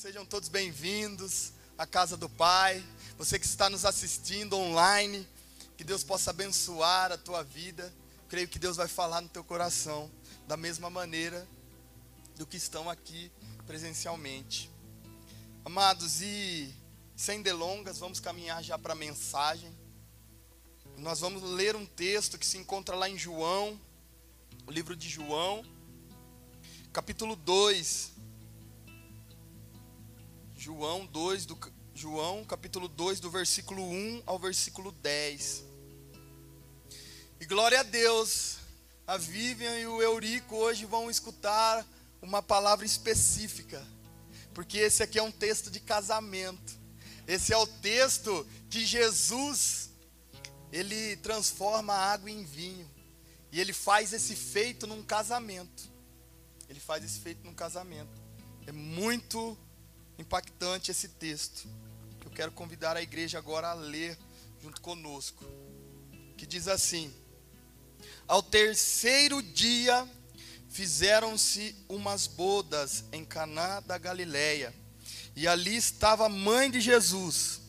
Sejam todos bem-vindos à casa do Pai. Você que está nos assistindo online, que Deus possa abençoar a tua vida. Creio que Deus vai falar no teu coração da mesma maneira do que estão aqui presencialmente. Amados, e sem delongas, vamos caminhar já para a mensagem. Nós vamos ler um texto que se encontra lá em João, o livro de João, capítulo 2, João 2 do João, capítulo 2, do versículo 1 ao versículo 10. E glória a Deus, a Vivian e o Eurico hoje vão escutar uma palavra específica, porque esse aqui é um texto de casamento. Esse é o texto que Jesus ele transforma a água em vinho. E ele faz esse feito num casamento. Ele faz esse feito num casamento. É muito impactante esse texto. Eu quero convidar a igreja agora a ler junto conosco. Que diz assim: Ao terceiro dia fizeram-se umas bodas em Caná da Galileia, e ali estava a mãe de Jesus.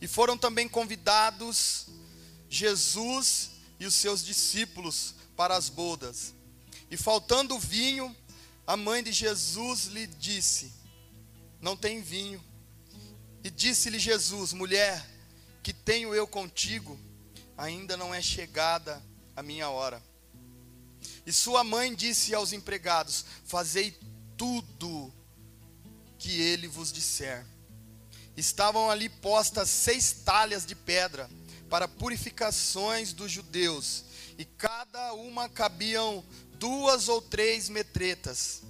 E foram também convidados Jesus e os seus discípulos para as bodas. E faltando vinho, a mãe de Jesus lhe disse: não tem vinho. E disse-lhe Jesus: Mulher, que tenho eu contigo, ainda não é chegada a minha hora. E sua mãe disse aos empregados: Fazei tudo que ele vos disser. Estavam ali postas seis talhas de pedra para purificações dos judeus, e cada uma cabiam duas ou três metretas.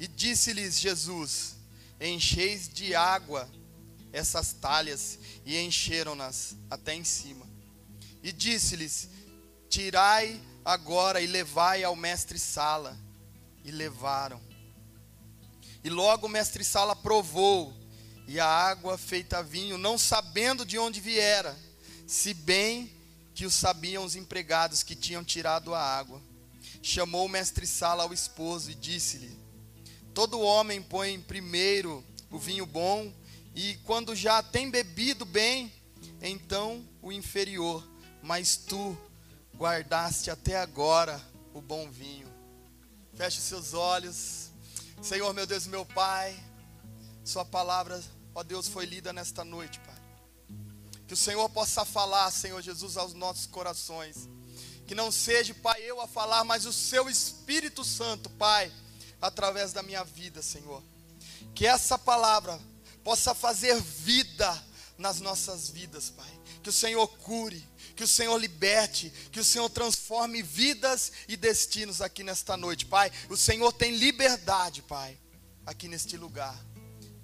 E disse-lhes Jesus: encheis de água essas talhas, e encheram-nas até em cima. E disse-lhes: Tirai agora e levai ao mestre Sala. E levaram. E logo o mestre Sala provou, e a água feita vinho, não sabendo de onde viera, se bem que o sabiam os empregados que tinham tirado a água. Chamou o mestre Sala ao esposo e disse-lhe: Todo homem põe primeiro o vinho bom, e quando já tem bebido bem, então o inferior. Mas tu guardaste até agora o bom vinho. Feche seus olhos. Senhor, meu Deus, meu Pai, Sua palavra, ó Deus, foi lida nesta noite, Pai. Que o Senhor possa falar, Senhor Jesus, aos nossos corações. Que não seja, Pai, eu a falar, mas o Seu Espírito Santo, Pai através da minha vida, Senhor. Que essa palavra possa fazer vida nas nossas vidas, Pai. Que o Senhor cure, que o Senhor liberte, que o Senhor transforme vidas e destinos aqui nesta noite, Pai. O Senhor tem liberdade, Pai, aqui neste lugar.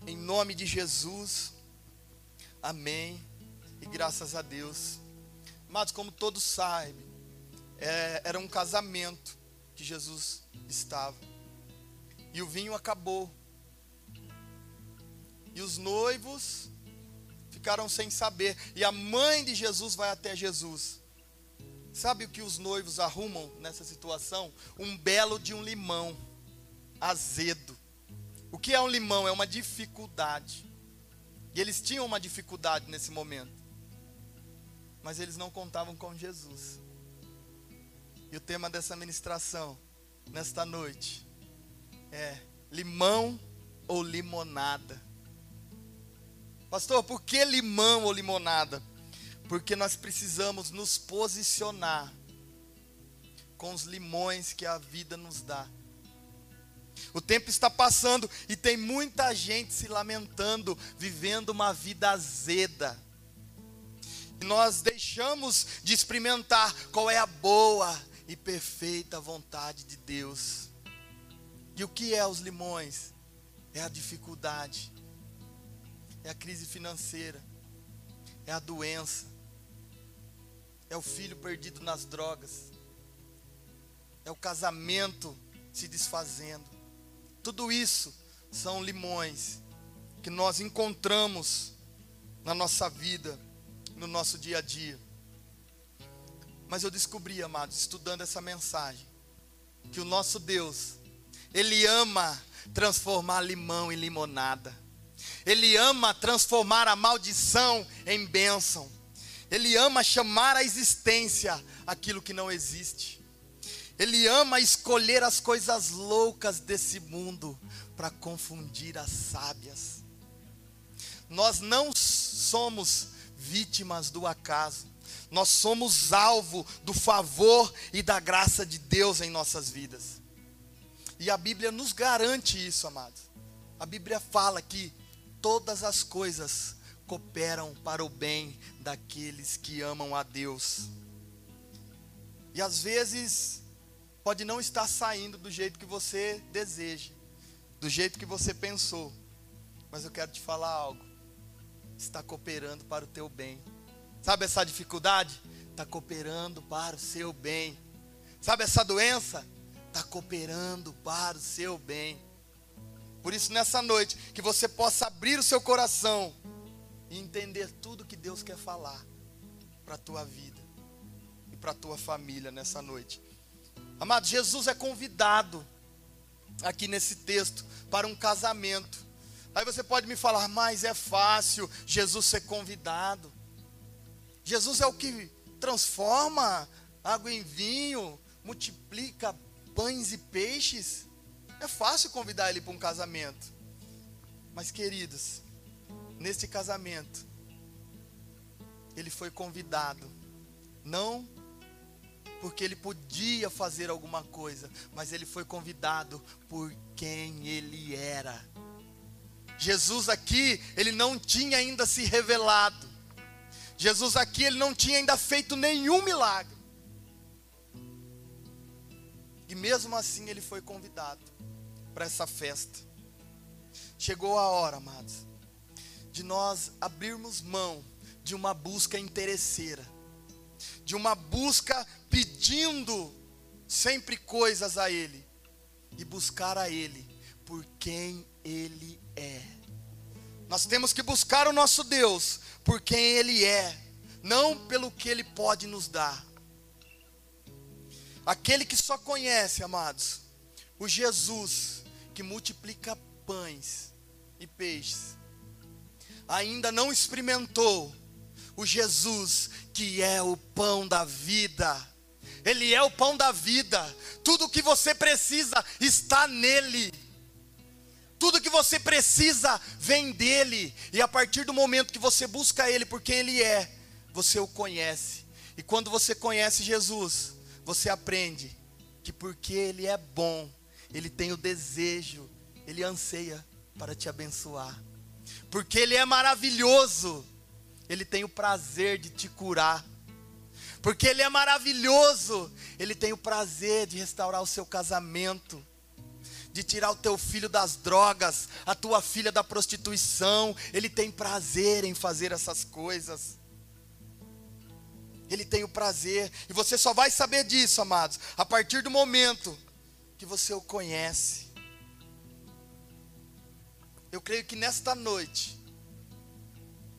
Em nome de Jesus. Amém. E graças a Deus. Mas como todos sabem, é, era um casamento que Jesus estava. E o vinho acabou. E os noivos ficaram sem saber. E a mãe de Jesus vai até Jesus. Sabe o que os noivos arrumam nessa situação? Um belo de um limão azedo. O que é um limão? É uma dificuldade. E eles tinham uma dificuldade nesse momento. Mas eles não contavam com Jesus. E o tema dessa ministração, nesta noite, é limão ou limonada. Pastor, por que limão ou limonada? Porque nós precisamos nos posicionar com os limões que a vida nos dá. O tempo está passando e tem muita gente se lamentando, vivendo uma vida azeda. E nós deixamos de experimentar qual é a boa e perfeita vontade de Deus. E o que é os limões? É a dificuldade, é a crise financeira, é a doença, é o filho perdido nas drogas, é o casamento se desfazendo. Tudo isso são limões que nós encontramos na nossa vida, no nosso dia a dia. Mas eu descobri, amados, estudando essa mensagem, que o nosso Deus Ele ama transformar limão em limonada. Ele ama transformar a maldição em bênção. Ele ama chamar à existência aquilo que não existe. Ele ama escolher as coisas loucas desse mundo para confundir as sábias. Nós não somos vítimas do acaso. Nós somos alvo do favor e da graça de Deus em nossas vidas. E a Bíblia nos garante isso, amados. A Bíblia fala que todas as coisas cooperam para o bem daqueles que amam a Deus. E às vezes pode não estar saindo do jeito que você deseja, do jeito que você pensou. Mas eu quero te falar algo. Está cooperando para o teu bem. Sabe essa dificuldade? Está cooperando para o seu bem. Sabe essa doença? Está cooperando para o seu bem. Por isso, nessa noite, que você possa abrir o seu coração e entender tudo que Deus quer falar para a tua vida e para a tua família nessa noite. Amado, Jesus é convidado aqui nesse texto para um casamento. Aí você pode me falar, mas é fácil Jesus ser convidado. Jesus é o que transforma água em vinho, multiplica pães e peixes. É fácil convidar ele para um casamento. Mas, queridos, neste casamento, ele foi convidado, não porque ele podia fazer alguma coisa, mas ele foi convidado por quem ele era. Jesus aqui, ele não tinha ainda se revelado. Jesus aqui ele não tinha ainda feito nenhum milagre. E mesmo assim ele foi convidado para essa festa. Chegou a hora, amados, de nós abrirmos mão de uma busca interesseira, de uma busca pedindo sempre coisas a Ele, e buscar a Ele por quem Ele é. Nós temos que buscar o nosso Deus por quem Ele é, não pelo que Ele pode nos dar. Aquele que só conhece, amados, o Jesus que multiplica pães e peixes, ainda não experimentou o Jesus que é o pão da vida. Ele é o pão da vida. Tudo o que você precisa está nele. Tudo que você precisa vem dele. E a partir do momento que você busca ele por quem ele é, você o conhece. E quando você conhece Jesus, você aprende que porque ele é bom, ele tem o desejo, ele anseia para te abençoar. Porque ele é maravilhoso, ele tem o prazer de te curar. Porque ele é maravilhoso, ele tem o prazer de restaurar o seu casamento de tirar o teu filho das drogas, a tua filha da prostituição. Ele tem prazer em fazer essas coisas. Ele tem o prazer, e você só vai saber disso, amados, a partir do momento que você o conhece. Eu creio que nesta noite,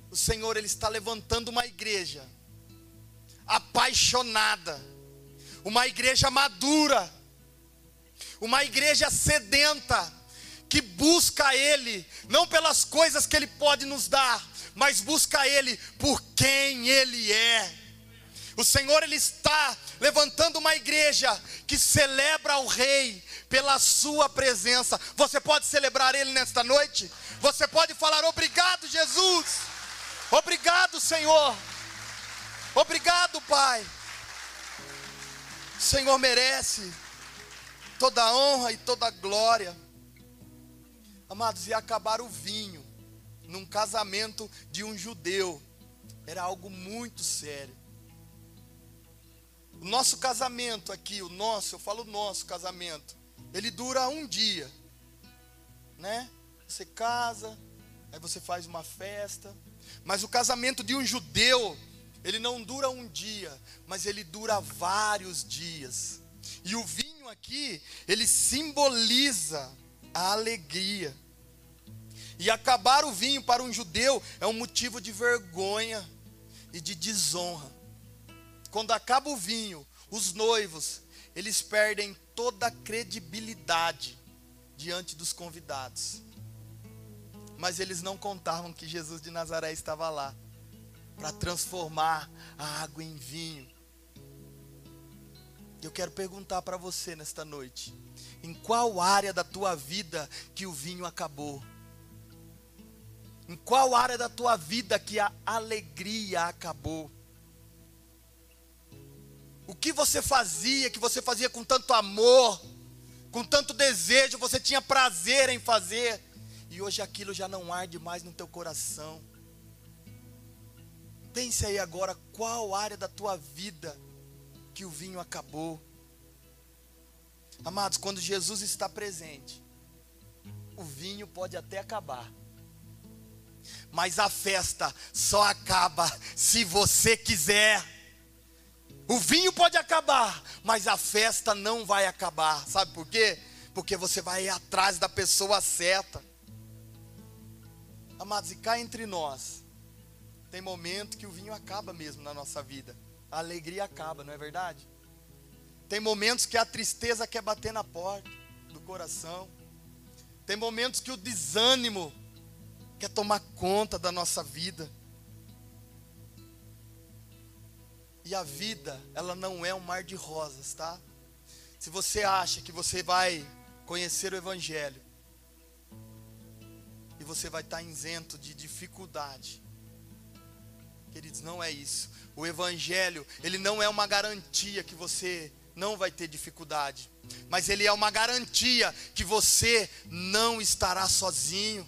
o Senhor ele está levantando uma igreja apaixonada, uma igreja madura, uma igreja sedenta, que busca Ele, não pelas coisas que Ele pode nos dar, mas busca Ele por quem Ele é. O Senhor Ele está levantando uma igreja que celebra o Rei pela Sua presença. Você pode celebrar Ele nesta noite? Você pode falar obrigado, Jesus. Obrigado, Senhor. Obrigado, Pai. O Senhor merece toda a honra e toda a glória. Amados, ia acabar o vinho num casamento de um judeu. Era algo muito sério. O nosso casamento aqui, o nosso, eu falo nosso casamento, ele dura um dia. Né? Você casa, aí você faz uma festa. Mas o casamento de um judeu, ele não dura um dia, mas ele dura vários dias. E o vinho aqui, ele simboliza a alegria. E acabar o vinho para um judeu é um motivo de vergonha e de desonra. Quando acaba o vinho, os noivos, eles perdem toda a credibilidade. diante dos convidados. Mas eles não contavam que Jesus de Nazaré estava lá para transformar a água em vinho. Eu quero perguntar para você nesta noite: em qual área da tua vida que o vinho acabou? Em qual área da tua vida que a alegria acabou? O que você fazia, que você fazia com tanto amor, com tanto desejo, você tinha prazer em fazer, e hoje aquilo já não arde mais no teu coração. Pense aí agora qual área da tua vida que o vinho acabou. Amados, quando Jesus está presente, o vinho pode até acabar. Mas a festa só acaba se você quiser. O vinho pode acabar, mas a festa não vai acabar. Sabe por quê? Porque você vai atrás da pessoa certa. Amados, e cá entre nós, tem momento que o vinho acaba mesmo na nossa vida. A alegria acaba, não é verdade? Tem momentos que a tristeza quer bater na porta do coração. Tem momentos que o desânimo quer tomar conta da nossa vida. E a vida, ela não é um mar de rosas, tá? Se você acha que você vai conhecer o Evangelho, e você vai estar isento de dificuldade, queridos, não é isso. O Evangelho, ele não é uma garantia que você não vai ter dificuldade, mas ele é uma garantia que você não estará sozinho.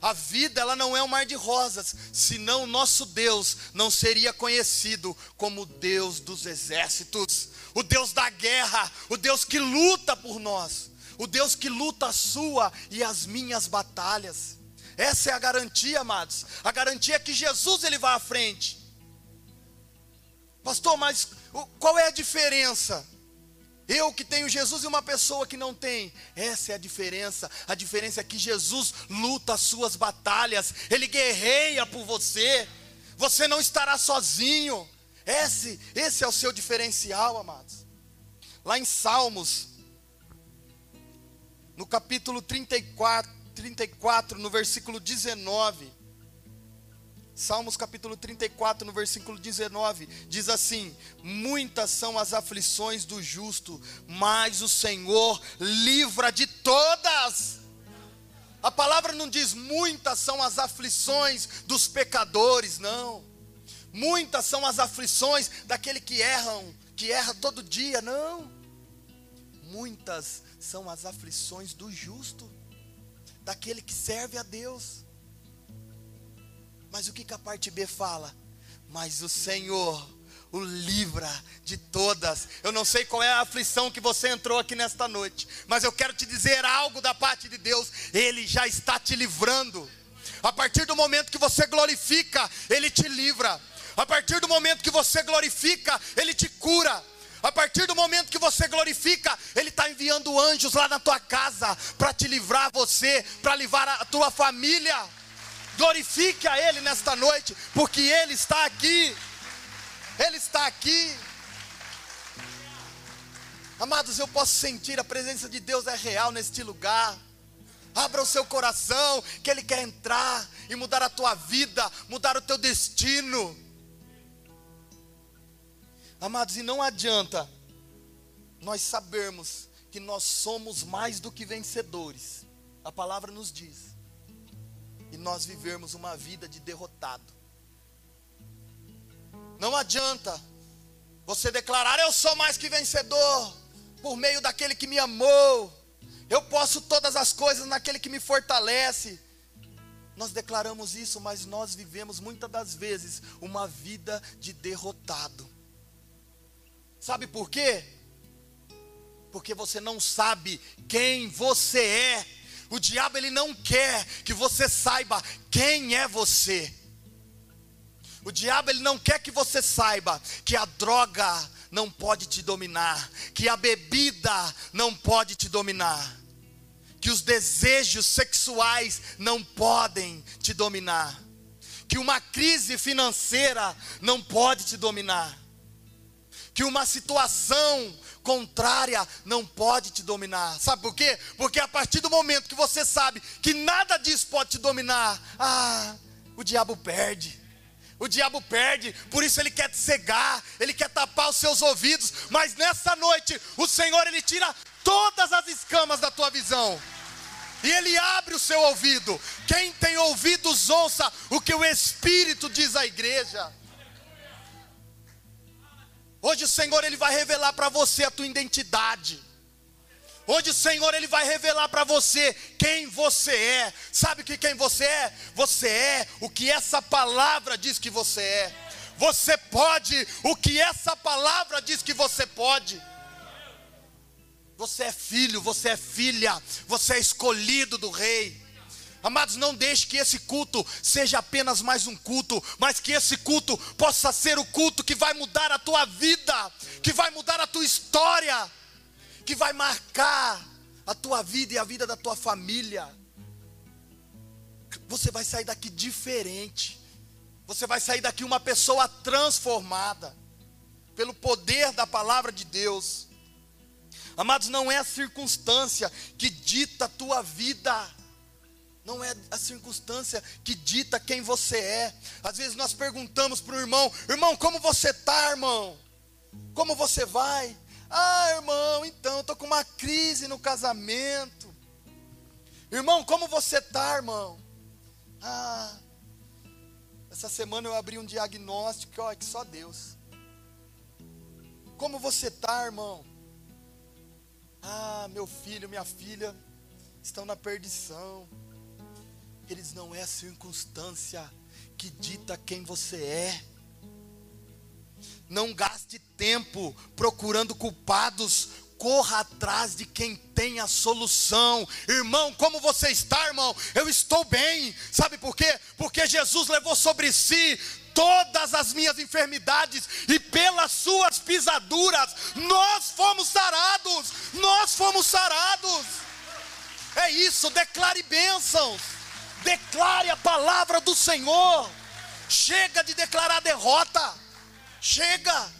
A vida ela não é um mar de rosas, senão nosso Deus não seria conhecido como Deus dos exércitos, o Deus da guerra, o Deus que luta por nós, o Deus que luta a sua e as minhas batalhas. Essa é a garantia, amados. A garantia é que Jesus ele vai à frente. Pastor, mas qual é a diferença? Eu que tenho Jesus e uma pessoa que não tem. Essa é a diferença. A diferença é que Jesus luta as suas batalhas. Ele guerreia por você. Você não estará sozinho. Esse, esse é o seu diferencial, amados. Lá em Salmos, no capítulo 34, 34 no versículo 19. Salmos capítulo 34, no versículo 19, diz assim: Muitas são as aflições do justo, mas o Senhor livra de todas. A palavra não diz muitas são as aflições dos pecadores, não. Muitas são as aflições daquele que erram, que erra todo dia, não. Muitas são as aflições do justo, daquele que serve a Deus. Mas o que, que a parte B fala? Mas o Senhor o livra de todas. Eu não sei qual é a aflição que você entrou aqui nesta noite, mas eu quero te dizer algo da parte de Deus, Ele já está te livrando. A partir do momento que você glorifica, Ele te livra. A partir do momento que você glorifica, Ele te cura. A partir do momento que você glorifica, Ele está enviando anjos lá na tua casa para te livrar você, para livrar a tua família. Glorifique a Ele nesta noite, porque Ele está aqui. Ele está aqui. Amados, eu posso sentir a presença de Deus é real neste lugar. Abra o seu coração, que Ele quer entrar e mudar a tua vida, mudar o teu destino. Amados, e não adianta nós sabermos que nós somos mais do que vencedores. A palavra nos diz e nós vivermos uma vida de derrotado. Não adianta você declarar: Eu sou mais que vencedor, por meio daquele que me amou, eu posso todas as coisas naquele que me fortalece. Nós declaramos isso, mas nós vivemos muitas das vezes uma vida de derrotado. Sabe por quê? Porque você não sabe quem você é o diabo ele não quer que você saiba quem é você. O diabo ele não quer que você saiba que a droga não pode te dominar, que a bebida não pode te dominar, que os desejos sexuais não podem te dominar, que uma crise financeira não pode te dominar, que uma situação contrária não pode te dominar. Sabe por quê? Porque a partir do momento que você sabe que nada disso pode te dominar, ah, o diabo perde. O diabo perde, por isso ele quer te cegar, ele quer tapar os seus ouvidos, mas nessa noite o Senhor ele tira todas as escamas da tua visão. E ele abre o seu ouvido. Quem tem ouvidos, ouça o que o Espírito diz à igreja. Hoje o Senhor ele vai revelar para você a tua identidade. Hoje o Senhor ele vai revelar para você quem você é. Sabe que quem você é? Você é o que essa palavra diz que você é. Você pode o que essa palavra diz que você pode. Você é filho, você é filha, você é escolhido do rei. Amados, não deixe que esse culto seja apenas mais um culto, mas que esse culto possa ser o culto que vai mudar a tua vida, que vai mudar a tua história, que vai marcar a tua vida e a vida da tua família. Você vai sair daqui diferente. Você vai sair daqui uma pessoa transformada pelo poder da palavra de Deus. Amados, não é a circunstância que dita a tua vida não é a circunstância que dita quem você é. Às vezes nós perguntamos para o irmão: irmão, como você está, irmão? Como você vai? Ah, irmão, então, estou com uma crise no casamento. Irmão, como você está, irmão? Ah, essa semana eu abri um diagnóstico, olha, que só Deus. Como você está, irmão? Ah, meu filho, minha filha estão na perdição. Eles não é a circunstância que dita quem você é. Não gaste tempo procurando culpados, corra atrás de quem tem a solução. Irmão, como você está, irmão? Eu estou bem. Sabe por quê? Porque Jesus levou sobre si todas as minhas enfermidades e pelas suas pisaduras nós fomos sarados. Nós fomos sarados. É isso, declare bênçãos. Declare a palavra do Senhor. Chega de declarar derrota. Chega.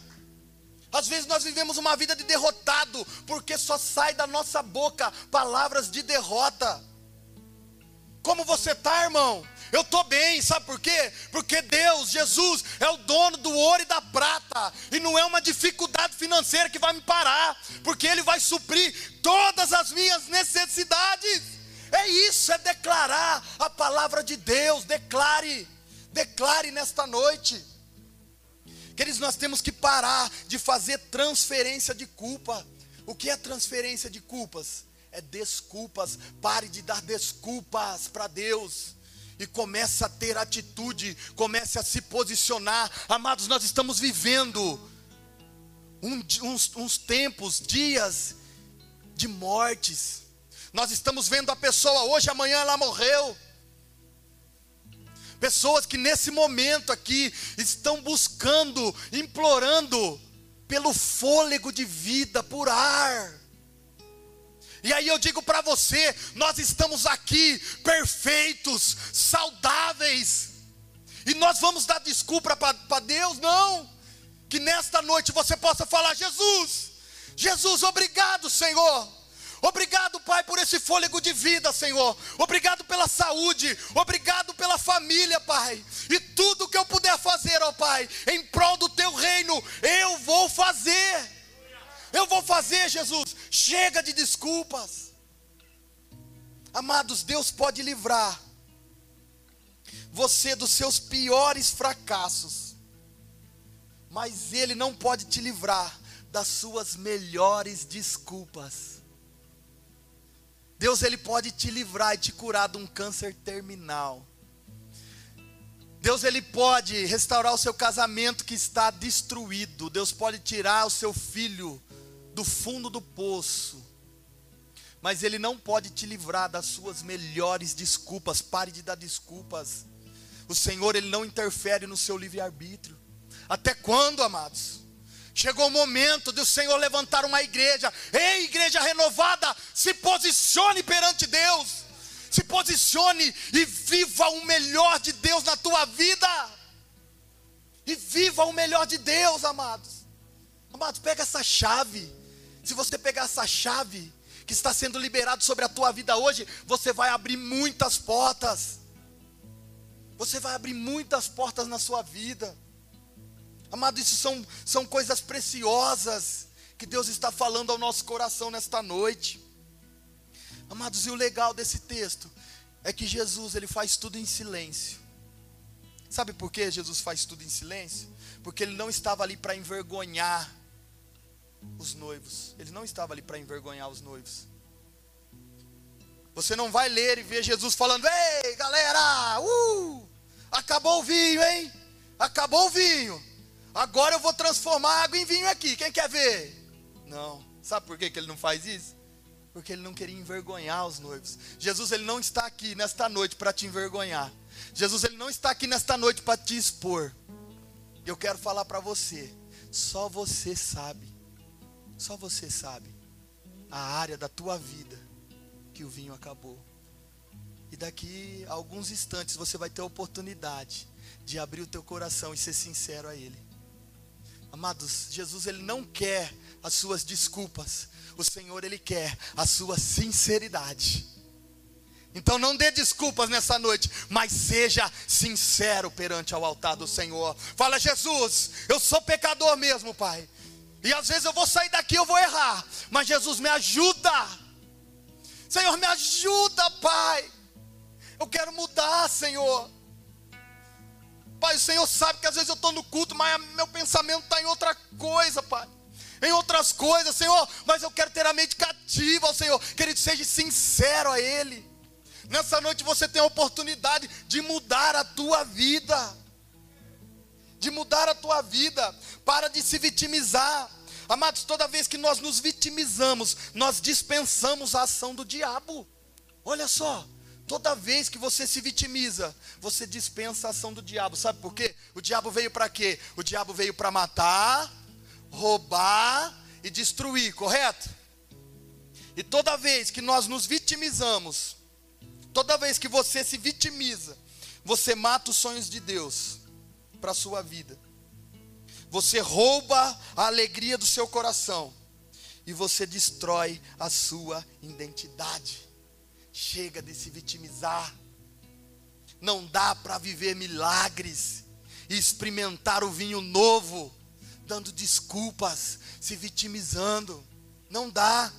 Às vezes nós vivemos uma vida de derrotado, porque só sai da nossa boca palavras de derrota. Como você está, irmão? Eu estou bem, sabe por quê? Porque Deus, Jesus, é o dono do ouro e da prata, e não é uma dificuldade financeira que vai me parar, porque Ele vai suprir todas as minhas necessidades. É isso, é declarar a palavra de Deus. Declare, declare nesta noite. Queridos, nós temos que parar de fazer transferência de culpa. O que é transferência de culpas? É desculpas. Pare de dar desculpas para Deus e comece a ter atitude, comece a se posicionar. Amados, nós estamos vivendo uns, uns tempos, dias de mortes. Nós estamos vendo a pessoa hoje, amanhã ela morreu. Pessoas que nesse momento aqui estão buscando, implorando pelo fôlego de vida, por ar. E aí eu digo para você, nós estamos aqui perfeitos, saudáveis. E nós vamos dar desculpa para Deus? Não. Que nesta noite você possa falar: Jesus, Jesus, obrigado, Senhor Obrigado, Pai, por esse fôlego de vida, Senhor. Obrigado pela saúde. Obrigado pela família, Pai. E tudo que eu puder fazer, ó Pai, em prol do teu reino, eu vou fazer. Eu vou fazer, Jesus. Chega de desculpas. Amados, Deus pode livrar você dos seus piores fracassos, mas Ele não pode te livrar das suas melhores desculpas. Deus ele pode te livrar e te curar de um câncer terminal. Deus ele pode restaurar o seu casamento que está destruído. Deus pode tirar o seu filho do fundo do poço. Mas ele não pode te livrar das suas melhores desculpas. Pare de dar desculpas. O Senhor ele não interfere no seu livre arbítrio. Até quando, amados? Chegou o momento do Senhor levantar uma igreja. Ei, igreja renovada, se posicione perante Deus. Se posicione e viva o melhor de Deus na tua vida. E viva o melhor de Deus, amados. Amados, pega essa chave. Se você pegar essa chave que está sendo liberado sobre a tua vida hoje, você vai abrir muitas portas. Você vai abrir muitas portas na sua vida. Amado, isso são, são coisas preciosas que Deus está falando ao nosso coração nesta noite. Amados, e o legal desse texto é que Jesus, ele faz tudo em silêncio. Sabe por que Jesus faz tudo em silêncio? Porque ele não estava ali para envergonhar os noivos. Ele não estava ali para envergonhar os noivos. Você não vai ler e ver Jesus falando: Ei, galera, uh, acabou o vinho, hein? Acabou o vinho. Agora eu vou transformar água em vinho aqui. Quem quer ver? Não. Sabe por que, que ele não faz isso? Porque ele não queria envergonhar os noivos. Jesus ele não está aqui nesta noite para te envergonhar. Jesus ele não está aqui nesta noite para te expor. Eu quero falar para você, só você sabe só você sabe a área da tua vida que o vinho acabou. E daqui a alguns instantes você vai ter a oportunidade de abrir o teu coração e ser sincero a Ele. Amados, Jesus ele não quer as suas desculpas. O Senhor ele quer a sua sinceridade. Então não dê desculpas nessa noite, mas seja sincero perante ao altar do Senhor. Fala, Jesus, eu sou pecador mesmo, Pai. E às vezes eu vou sair daqui, eu vou errar. Mas Jesus me ajuda. Senhor, me ajuda, Pai. Eu quero mudar, Senhor. Pai, o Senhor sabe que às vezes eu estou no culto, mas meu pensamento está em outra coisa, Pai. Em outras coisas, Senhor. Mas eu quero ter a mente cativa ao Senhor. Querido, seja sincero a Ele. Nessa noite você tem a oportunidade de mudar a tua vida de mudar a tua vida, para de se vitimizar. Amados, toda vez que nós nos vitimizamos, nós dispensamos a ação do diabo. Olha só, toda vez que você se vitimiza, você dispensa a ação do diabo. Sabe por quê? O diabo veio para quê? O diabo veio para matar, roubar e destruir, correto? E toda vez que nós nos vitimizamos, toda vez que você se vitimiza, você mata os sonhos de Deus para a sua vida. Você rouba a alegria do seu coração e você destrói a sua identidade. Chega de se vitimizar. Não dá para viver milagres e experimentar o vinho novo, dando desculpas, se vitimizando. Não dá.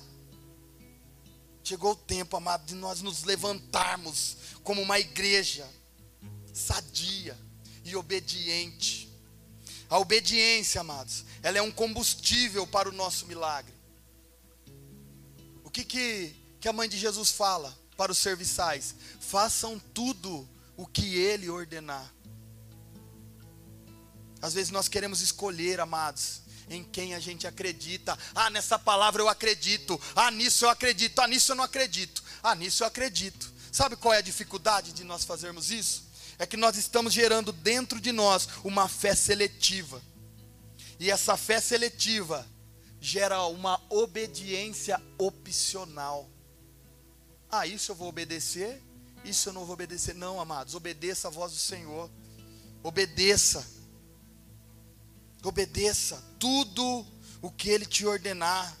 Chegou o tempo, amado, de nós nos levantarmos como uma igreja sadia e obediente. A obediência, amados, ela é um combustível para o nosso milagre. O que, que, que a mãe de Jesus fala para os serviçais? Façam tudo o que ele ordenar. Às vezes nós queremos escolher, amados, em quem a gente acredita. Ah, nessa palavra eu acredito. Ah, nisso eu acredito. Ah, nisso eu não acredito. Ah, nisso eu acredito. Sabe qual é a dificuldade de nós fazermos isso? é que nós estamos gerando dentro de nós uma fé seletiva. E essa fé seletiva gera uma obediência opcional. Ah, isso eu vou obedecer, isso eu não vou obedecer. Não, amados, obedeça a voz do Senhor. Obedeça. Obedeça tudo o que Ele te ordenar.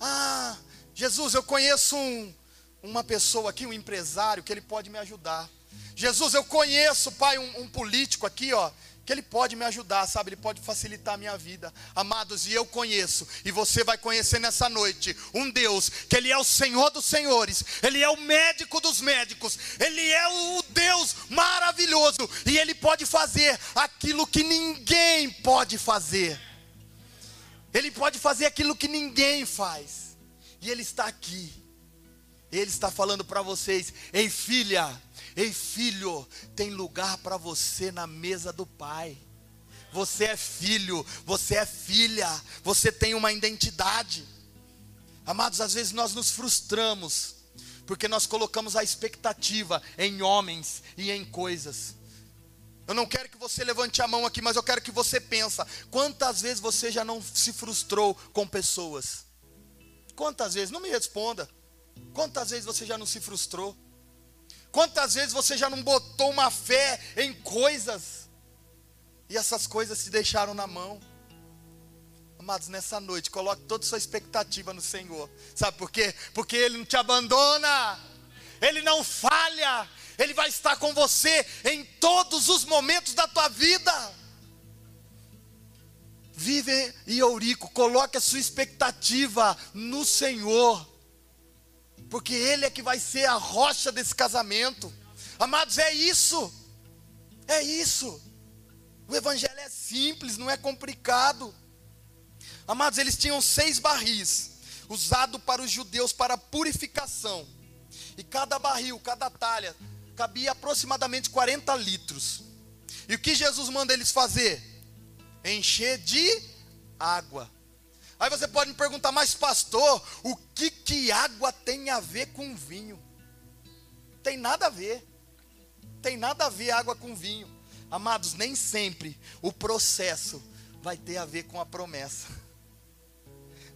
Ah, Jesus, eu conheço um, uma pessoa aqui, um empresário, que ele pode me ajudar. Jesus, eu conheço, Pai, um, um, político aqui, ó, que ele pode me ajudar, sabe? Ele pode facilitar a minha vida. Amados, e eu conheço, e você vai conhecer nessa noite, um Deus, que Ele é o Senhor dos Senhores, Ele é o médico dos médicos, Ele é o Deus maravilhoso, e Ele pode fazer aquilo que ninguém pode fazer. Ele pode fazer aquilo que ninguém faz, e Ele está aqui. Ele está falando para vocês: ei filha, ei filho, tem lugar para você na mesa do Pai. Você é filho, você é filha, você tem uma identidade. Amados, às vezes nós nos frustramos, porque nós colocamos a expectativa em homens e em coisas. Eu não quero que você levante a mão aqui, mas eu quero que você pensa, quantas vezes você já não se frustrou com pessoas? Quantas vezes? Não me responda. Quantas vezes você já não se frustrou? Quantas vezes você já não botou uma fé em coisas e essas coisas se deixaram na mão? Amados, nessa noite, coloque toda a sua expectativa no Senhor. Sabe por quê? Porque Ele não te abandona, Ele não falha, Ele vai estar com você em todos os momentos da tua vida. Vive em Eurico, coloque a sua expectativa no Senhor, porque Ele é que vai ser a rocha desse casamento. Amados, é isso, é isso. O Evangelho é simples, não é complicado. Amados, eles tinham seis barris, usado para os judeus para purificação, e cada barril, cada talha, cabia aproximadamente 40 litros. E o que Jesus manda eles fazer? encher de água. Aí você pode me perguntar, mas pastor, o que que água tem a ver com vinho? Tem nada a ver. Tem nada a ver água com vinho. Amados, nem sempre o processo vai ter a ver com a promessa.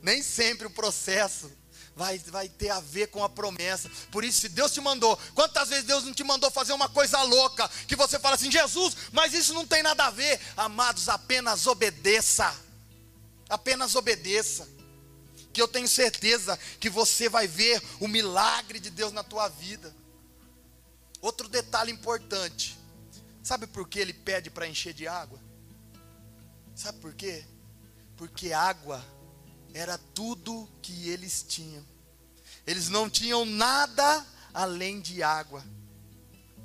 Nem sempre o processo vai, vai ter a ver com a promessa. Por isso, se Deus te mandou, quantas vezes Deus não te mandou fazer uma coisa louca, que você fala assim, Jesus, mas isso não tem nada a ver. Amados, apenas obedeça. Apenas obedeça. Que eu tenho certeza que você vai ver o milagre de Deus na tua vida. Outro detalhe importante. Sabe por que ele pede para encher de água? Sabe por quê? Porque água era tudo que eles tinham. Eles não tinham nada além de água.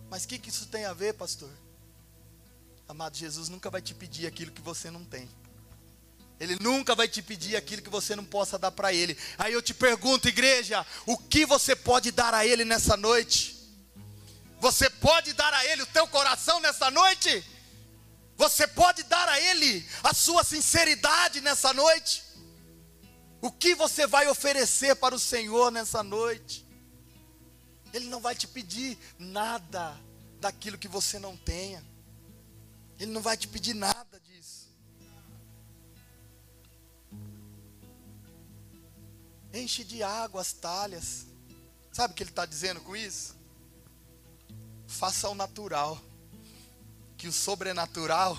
Mas o que, que isso tem a ver, pastor? Amado, Jesus nunca vai te pedir aquilo que você não tem. Ele nunca vai te pedir aquilo que você não possa dar para Ele. Aí eu te pergunto, igreja, o que você pode dar a Ele nessa noite? Você pode dar a Ele o teu coração nessa noite? Você pode dar a Ele a sua sinceridade nessa noite? O que você vai oferecer para o Senhor nessa noite? Ele não vai te pedir nada daquilo que você não tenha. Ele não vai te pedir nada disso. Enche de água as talhas. Sabe o que ele está dizendo com isso? Faça o natural, que o sobrenatural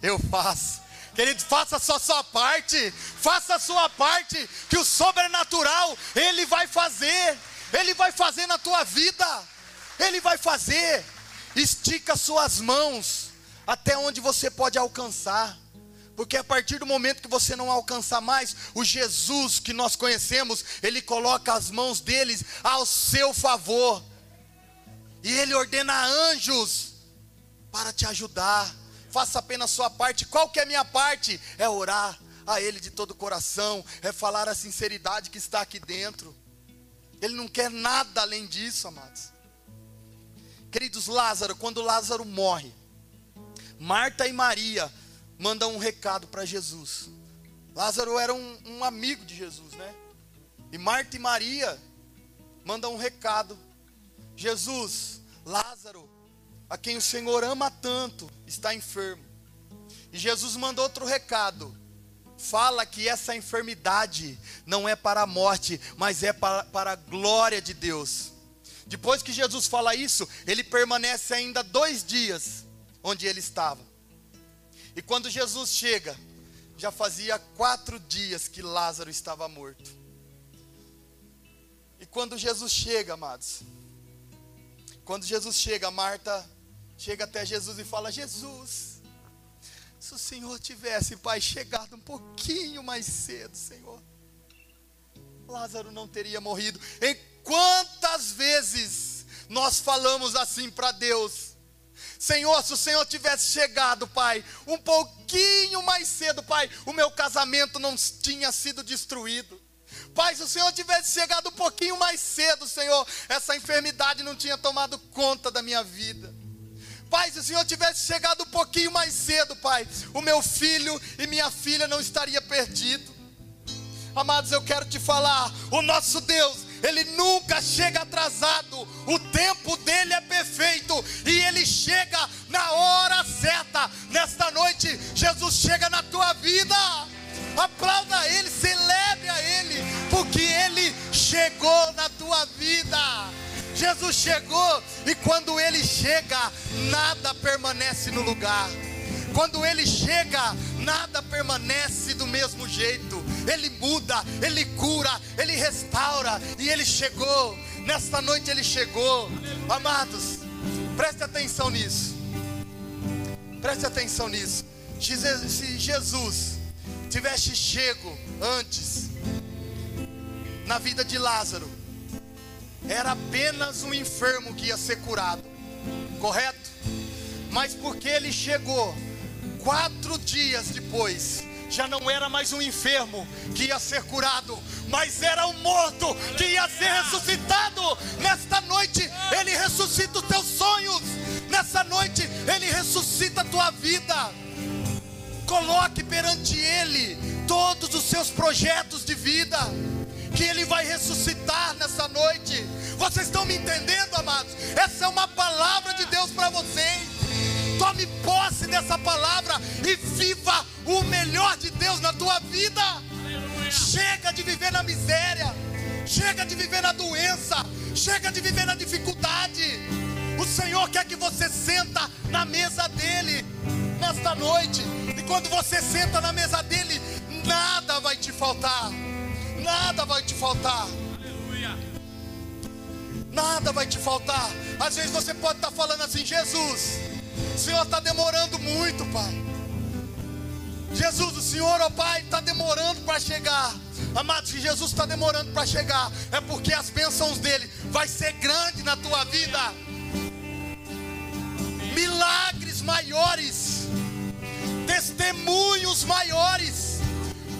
eu faço. Querido, faça só a sua parte, faça a sua parte, que o sobrenatural Ele vai fazer, Ele vai fazer na tua vida, Ele vai fazer. Estica suas mãos até onde você pode alcançar, porque a partir do momento que você não alcançar mais, o Jesus que nós conhecemos, Ele coloca as mãos deles ao seu favor, e Ele ordena anjos para te ajudar faça apenas sua parte. Qual que é a minha parte? É orar a Ele de todo o coração, é falar a sinceridade que está aqui dentro. Ele não quer nada além disso, amados. Queridos, Lázaro, quando Lázaro morre, Marta e Maria mandam um recado para Jesus. Lázaro era um, um, amigo de Jesus, né? E Marta e Maria mandam um recado: Jesus, Lázaro a quem o Senhor ama tanto, está enfermo. E Jesus mandou outro recado. Fala que essa enfermidade não é para a morte, mas é para, para a glória de Deus. Depois que Jesus fala isso, ele permanece ainda dois dias onde ele estava. E quando Jesus chega, já fazia quatro dias que Lázaro estava morto. E quando Jesus chega, amados, quando Jesus chega, Marta chega até Jesus e fala: Jesus, se o Senhor tivesse, Pai, chegado um pouquinho mais cedo, Senhor, Lázaro não teria morrido. Em quantas vezes nós falamos assim para Deus? Senhor, se o Senhor tivesse chegado, Pai, um pouquinho mais cedo, Pai, o meu casamento não tinha sido destruído. Pai, se o Senhor tivesse chegado um pouquinho mais cedo, Senhor, essa enfermidade não tinha tomado conta da minha vida. Pai, se o Senhor tivesse chegado um pouquinho mais cedo, Pai, o meu filho e minha filha não estaria perdido. Amados, eu quero te falar, o nosso Deus, ele nunca chega atrasado. O tempo dele é perfeito e ele chega na hora certa. Nesta noite, Jesus chega na tua vida. Aplauda ele, celebre a ele, porque ele chegou na tua vida. Jesus chegou e quando ele chega, nada permanece no lugar. Quando ele chega, nada permanece do mesmo jeito. Ele muda, ele cura, ele restaura. E ele chegou. Nesta noite ele chegou. Amados, preste atenção nisso. Preste atenção nisso. Se Jesus tivesse chego antes na vida de Lázaro, era apenas um enfermo que ia ser curado, correto? Mas porque ele chegou quatro dias depois, já não era mais um enfermo que ia ser curado, mas era um morto que ia ser ressuscitado. Nesta noite, Ele ressuscita os teus sonhos, nessa noite, Ele ressuscita a tua vida. Coloque perante Ele todos os seus projetos de vida, que Ele vai ressuscitar nessa noite. Vocês estão me entendendo, amados? Essa é uma palavra de Deus para vocês. Tome posse dessa palavra e viva o melhor de Deus na tua vida. Chega de viver na miséria, chega de viver na doença, chega de viver na dificuldade. O Senhor quer que você senta na mesa dele nesta noite. E quando você senta na mesa dele, nada vai te faltar. Nada vai te faltar. Nada vai te faltar. Às vezes você pode estar falando assim, Jesus, Senhor está demorando muito, Pai. Jesus, o Senhor, ó Pai, está demorando para chegar. Amados, se Jesus está demorando para chegar, é porque as bênçãos dele vai ser grande na tua vida. Milagres maiores, testemunhos maiores,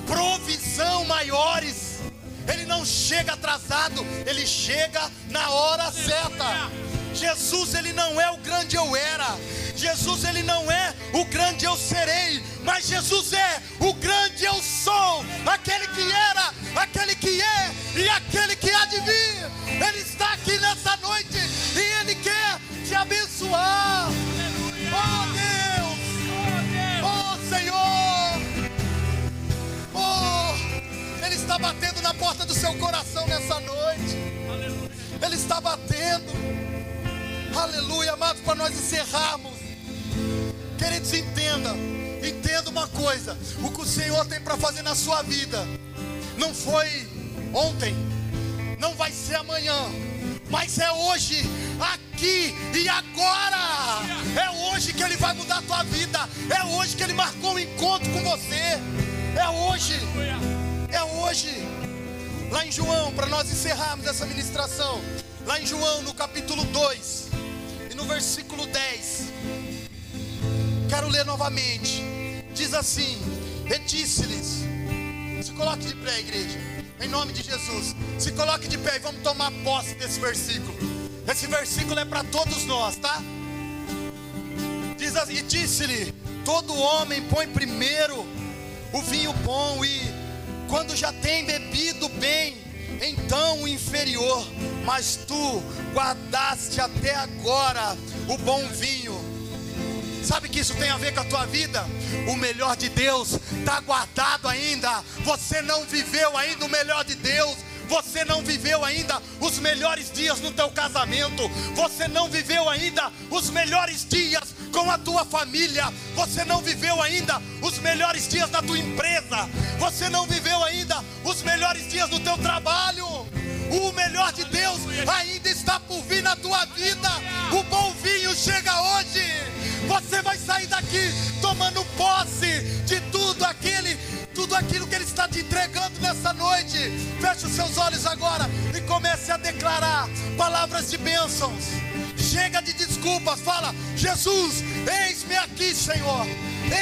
provisão maiores. Ele não chega atrasado, ele chega na hora certa. Jesus, ele não é o grande eu era. Jesus ele não é o grande eu serei, mas Jesus é o grande eu sou, aquele que era, aquele que é e aquele que há de vir. Ele está aqui nessa noite e ele quer te abençoar. Oh Deus, oh Senhor, oh, Ele está batendo na porta do seu coração nessa noite. Ele está batendo. Aleluia, amados, para nós encerrarmos. Queridos, entenda, entenda uma coisa: o que o Senhor tem para fazer na sua vida não foi ontem, não vai ser amanhã, mas é hoje, aqui e agora. É hoje que Ele vai mudar a tua vida, é hoje que Ele marcou um encontro com você, é hoje, é hoje. Lá em João, para nós encerrarmos essa ministração, lá em João, no capítulo 2 e no versículo 10. Quero ler novamente. Diz assim: E disse-lhes: Se coloque de pé, igreja. Em nome de Jesus. Se coloque de pé e vamos tomar posse desse versículo. Esse versículo é para todos nós, tá? Diz assim: E disse-lhe: Todo homem põe primeiro o vinho bom e quando já tem bebido bem, então o inferior, mas tu guardaste até agora o bom vinho. Sabe que isso tem a ver com a tua vida? O melhor de Deus está guardado ainda. Você não viveu ainda o melhor de Deus. Você não viveu ainda os melhores dias no teu casamento. Você não viveu ainda os melhores dias com a tua família. Você não viveu ainda os melhores dias na tua empresa. Você não viveu ainda os melhores dias no teu trabalho. O melhor de Deus ainda está por vir na tua vida. O bom vinho chega hoje. Você vai sair daqui tomando posse de tudo aquele, tudo aquilo que Ele está te entregando nessa noite. Feche os seus olhos agora e comece a declarar palavras de bênçãos. Chega de desculpas, fala: Jesus, eis-me aqui, Senhor.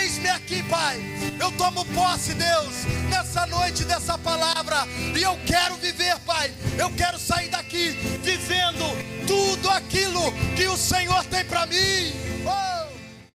Eis-me aqui, Pai. Eu tomo posse, Deus, nessa noite dessa palavra. E eu quero viver, Pai. Eu quero sair daqui vivendo tudo aquilo que o Senhor tem para mim.